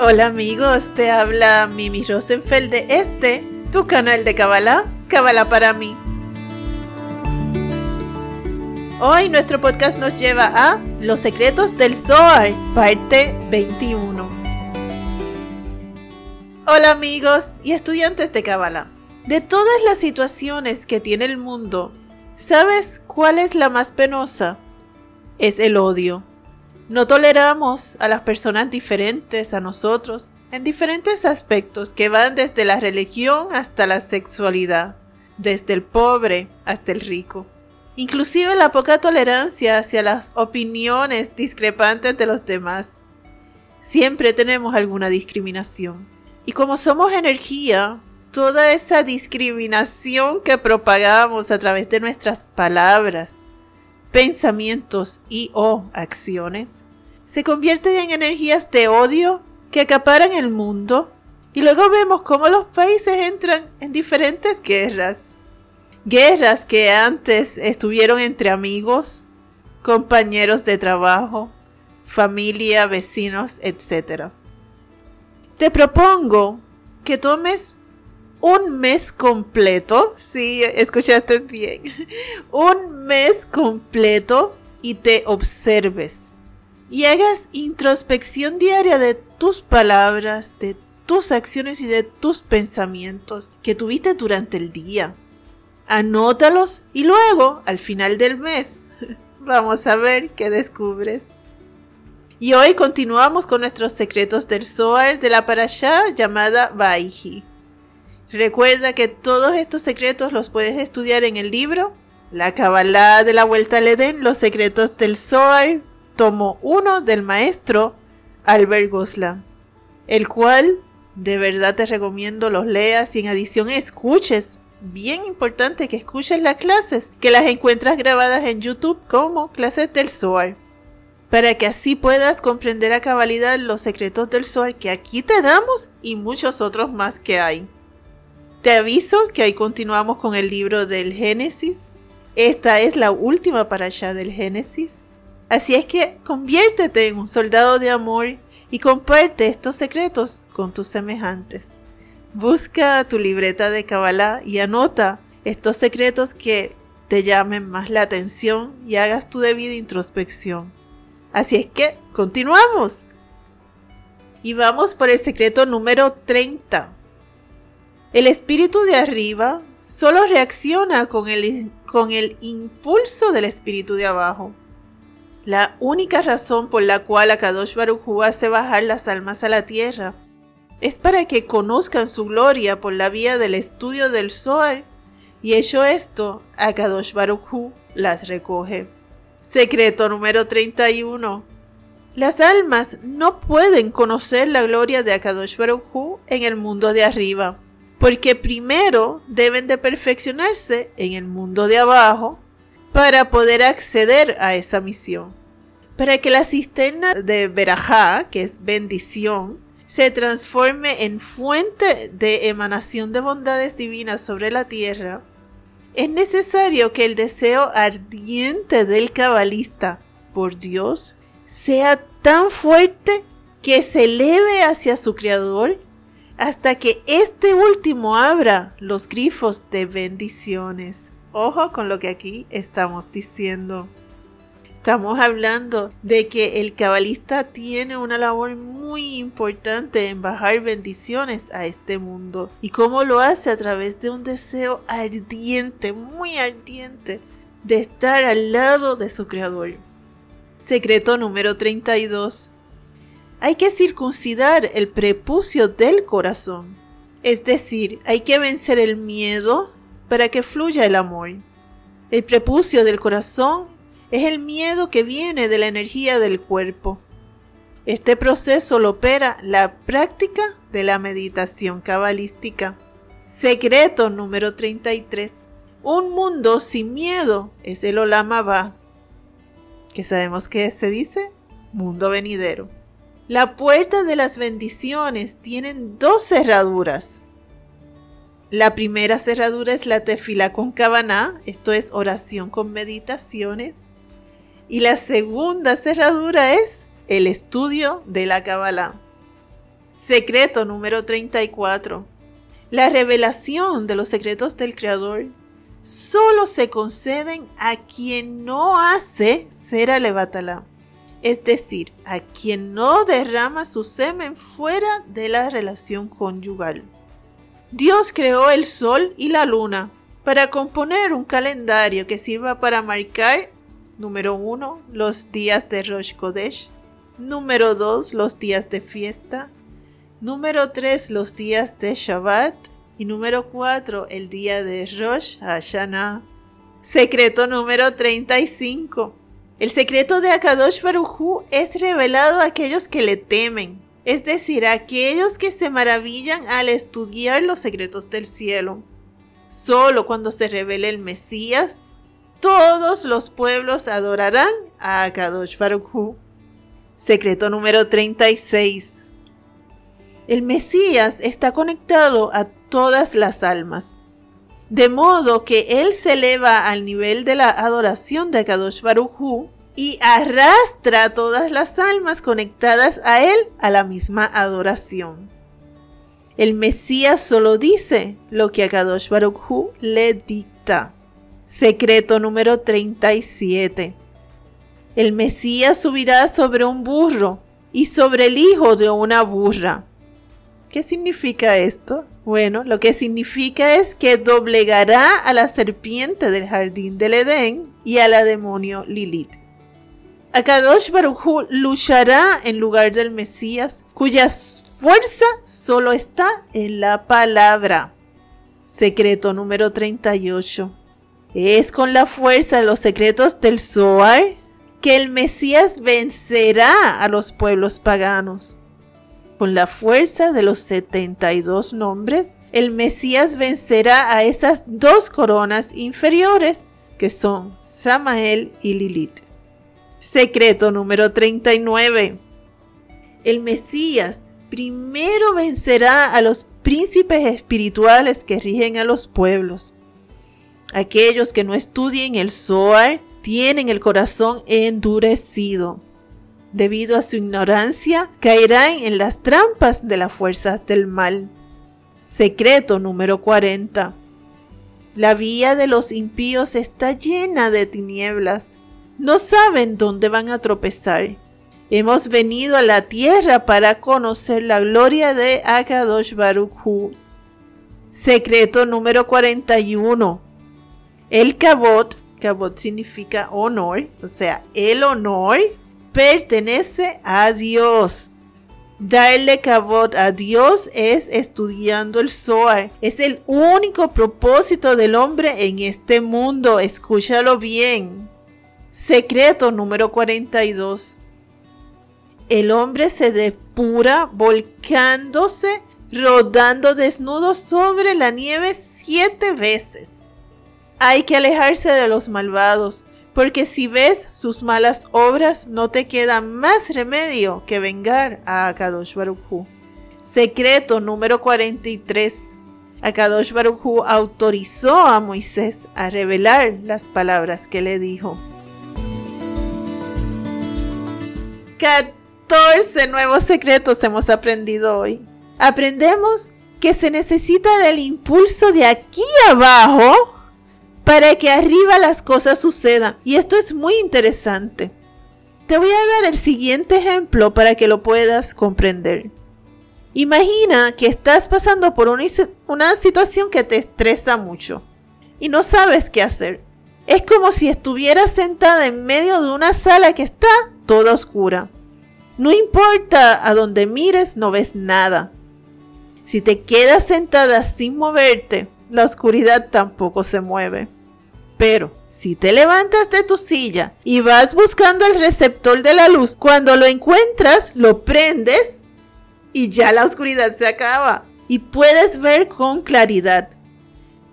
Hola amigos, te habla Mimi Rosenfeld de este, tu canal de Kabbalah, Kabbalah para mí. Hoy nuestro podcast nos lleva a Los secretos del Zohar, parte 21. Hola amigos y estudiantes de Kabbalah. De todas las situaciones que tiene el mundo, ¿sabes cuál es la más penosa? Es el odio. No toleramos a las personas diferentes a nosotros en diferentes aspectos que van desde la religión hasta la sexualidad, desde el pobre hasta el rico. Inclusive la poca tolerancia hacia las opiniones discrepantes de los demás. Siempre tenemos alguna discriminación. Y como somos energía, toda esa discriminación que propagamos a través de nuestras palabras, pensamientos y o acciones se convierten en energías de odio que acaparan el mundo y luego vemos cómo los países entran en diferentes guerras. Guerras que antes estuvieron entre amigos, compañeros de trabajo, familia, vecinos, etc. Te propongo que tomes un mes completo, si escuchaste bien, un mes completo y te observes y hagas introspección diaria de tus palabras, de tus acciones y de tus pensamientos que tuviste durante el día. Anótalos y luego, al final del mes, vamos a ver qué descubres. Y hoy continuamos con nuestros secretos del Zohar de la parashá llamada Baihi. Recuerda que todos estos secretos los puedes estudiar en el libro La Kabbalah de la Vuelta al Edén, los secretos del Zohar, tomo 1 del maestro Albert Gosla, el cual de verdad te recomiendo los leas y en adición escuches. Bien importante que escuches las clases, que las encuentras grabadas en YouTube como clases del SOAR, para que así puedas comprender a cabalidad los secretos del SOAR que aquí te damos y muchos otros más que hay. Te aviso que hoy continuamos con el libro del Génesis. Esta es la última para allá del Génesis. Así es que conviértete en un soldado de amor y comparte estos secretos con tus semejantes. Busca tu libreta de Kabbalah y anota estos secretos que te llamen más la atención y hagas tu debida introspección. Así es que continuamos. Y vamos por el secreto número 30. El espíritu de arriba solo reacciona con el, con el impulso del espíritu de abajo. La única razón por la cual Akadosh Baruj Hu hace bajar las almas a la tierra es para que conozcan su gloria por la vía del estudio del Zohar, y hecho esto, Akadosh Baruj Hu las recoge. Secreto número 31. Las almas no pueden conocer la gloria de Akadosh Baruj en el mundo de arriba, porque primero deben de perfeccionarse en el mundo de abajo para poder acceder a esa misión. Para que la cisterna de Berajá, que es bendición, se transforme en fuente de emanación de bondades divinas sobre la tierra, es necesario que el deseo ardiente del cabalista por Dios sea tan fuerte que se eleve hacia su Creador hasta que este último abra los grifos de bendiciones. Ojo con lo que aquí estamos diciendo. Estamos hablando de que el cabalista tiene una labor muy importante en bajar bendiciones a este mundo. ¿Y cómo lo hace? A través de un deseo ardiente, muy ardiente, de estar al lado de su creador. Secreto número 32. Hay que circuncidar el prepucio del corazón. Es decir, hay que vencer el miedo para que fluya el amor. El prepucio del corazón es el miedo que viene de la energía del cuerpo. Este proceso lo opera la práctica de la meditación cabalística. Secreto número 33. Un mundo sin miedo es el Olama que sabemos que se dice mundo venidero. La puerta de las bendiciones tienen dos cerraduras. La primera cerradura es la tefila con cabana, esto es oración con meditaciones. Y la segunda cerradura es el estudio de la Kabbalah. Secreto número 34. La revelación de los secretos del Creador solo se conceden a quien no hace ser alevatala, es decir, a quien no derrama su semen fuera de la relación conyugal. Dios creó el sol y la luna para componer un calendario que sirva para marcar, número uno, los días de Rosh Kodesh, número dos, los días de fiesta, número tres, los días de Shabbat, y número 4, el día de Rosh Hashanah. Secreto número 35. El secreto de Akadosh Baruchu es revelado a aquellos que le temen, es decir, a aquellos que se maravillan al estudiar los secretos del cielo. Solo cuando se revele el Mesías, todos los pueblos adorarán a Akadosh Baruchu. Secreto número 36. El Mesías está conectado a todas las almas. De modo que él se eleva al nivel de la adoración de Kadosh Baruchu y arrastra a todas las almas conectadas a él a la misma adoración. El Mesías solo dice lo que Kadosh Baruchu le dicta. Secreto número 37. El Mesías subirá sobre un burro y sobre el hijo de una burra. ¿Qué significa esto? Bueno, lo que significa es que doblegará a la serpiente del jardín del Edén y a la demonio Lilith. Akadosh Baruj luchará en lugar del Mesías, cuya fuerza solo está en la palabra. Secreto número 38. Es con la fuerza de los secretos del Zohar que el Mesías vencerá a los pueblos paganos. Con la fuerza de los 72 nombres, el Mesías vencerá a esas dos coronas inferiores que son Samael y Lilith. Secreto número 39. El Mesías primero vencerá a los príncipes espirituales que rigen a los pueblos. Aquellos que no estudien el Zohar tienen el corazón endurecido debido a su ignorancia, caerán en las trampas de las fuerzas del mal. Secreto número 40. La vía de los impíos está llena de tinieblas. No saben dónde van a tropezar. Hemos venido a la tierra para conocer la gloria de Akadosh Baruch Secreto número 41. El cabot, cabot significa honor, o sea, el honor pertenece a Dios. Darle cabot a Dios es estudiando el Zohar. Es el único propósito del hombre en este mundo. Escúchalo bien. Secreto número 42. El hombre se depura volcándose, rodando desnudo sobre la nieve siete veces. Hay que alejarse de los malvados, porque si ves sus malas obras, no te queda más remedio que vengar a Akadosh Baruchu. Secreto número 43. Akadosh Baruchu autorizó a Moisés a revelar las palabras que le dijo. 14 nuevos secretos hemos aprendido hoy. Aprendemos que se necesita del impulso de aquí abajo para que arriba las cosas sucedan. Y esto es muy interesante. Te voy a dar el siguiente ejemplo para que lo puedas comprender. Imagina que estás pasando por una, situación que te estresa mucho y no sabes qué hacer. Es como si estuvieras sentada en medio de una sala que está toda oscura. No importa a dónde mires, no ves nada. Si te quedas sentada sin moverte, la oscuridad tampoco se mueve. Pero si te levantas de tu silla y vas buscando el receptor de la luz, cuando lo encuentras, lo prendes y ya la oscuridad se acaba y puedes ver con claridad.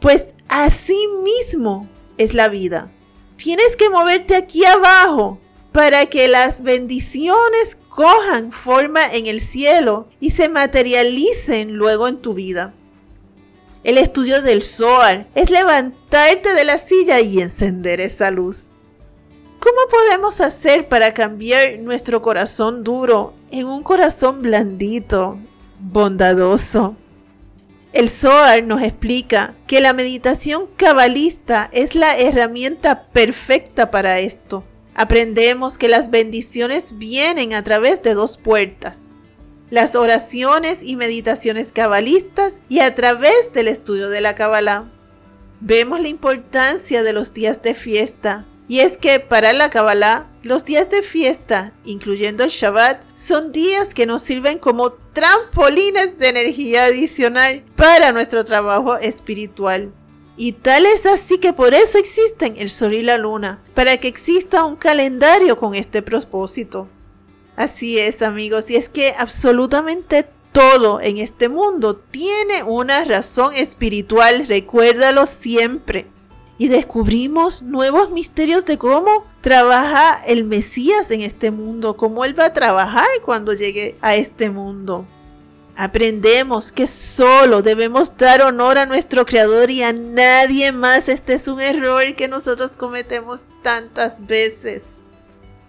Pues así mismo es la vida. Tienes que moverte aquí abajo para que las bendiciones cojan forma en el cielo y se materialicen luego en tu vida. El estudio del Zohar es levantarte de la silla y encender esa luz. ¿Cómo podemos hacer para cambiar nuestro corazón duro en un corazón blandito, bondadoso? El Zohar nos explica que la meditación cabalista es la herramienta perfecta para esto. Aprendemos que las bendiciones vienen a través de dos puertas. Las oraciones y meditaciones cabalistas y a través del estudio de la Kabbalah. Vemos la importancia de los días de fiesta, y es que para la Kabbalah, los días de fiesta, incluyendo el Shabbat, son días que nos sirven como trampolines de energía adicional para nuestro trabajo espiritual. Y tal es así que por eso existen el Sol y la Luna, para que exista un calendario con este propósito. Así es amigos, y es que absolutamente todo en este mundo tiene una razón espiritual, recuérdalo siempre y descubrimos nuevos misterios de cómo trabaja el Mesías en este mundo, cómo Él va a trabajar cuando llegue a este mundo. Aprendemos que solo debemos dar honor a nuestro Creador y a nadie más. Este es un error que nosotros cometemos tantas veces.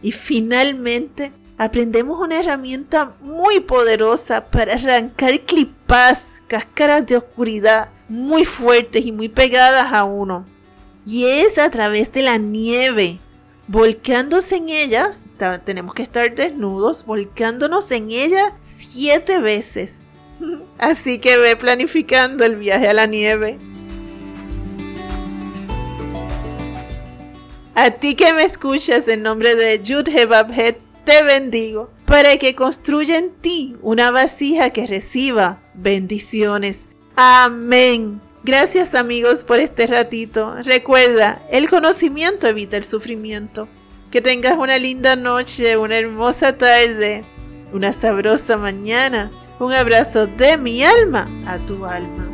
Y finalmente, aprendemos una herramienta muy poderosa para arrancar clipas, cáscaras de oscuridad muy fuertes y muy pegadas a uno y es a través de la nieve. Volcándose en ellas, tenemos que estar desnudos, volcándonos en ella siete veces. Así que ve planificando el viaje a la nieve. A ti que me escuchas en nombre de Yud Hebabhet, te bendigo para que construya en ti una vasija que reciba bendiciones. Amén. Gracias amigos por este ratito. Recuerda, el conocimiento evita el sufrimiento. Que tengas una linda noche, una hermosa tarde, una sabrosa mañana. Un abrazo de mi alma a tu alma.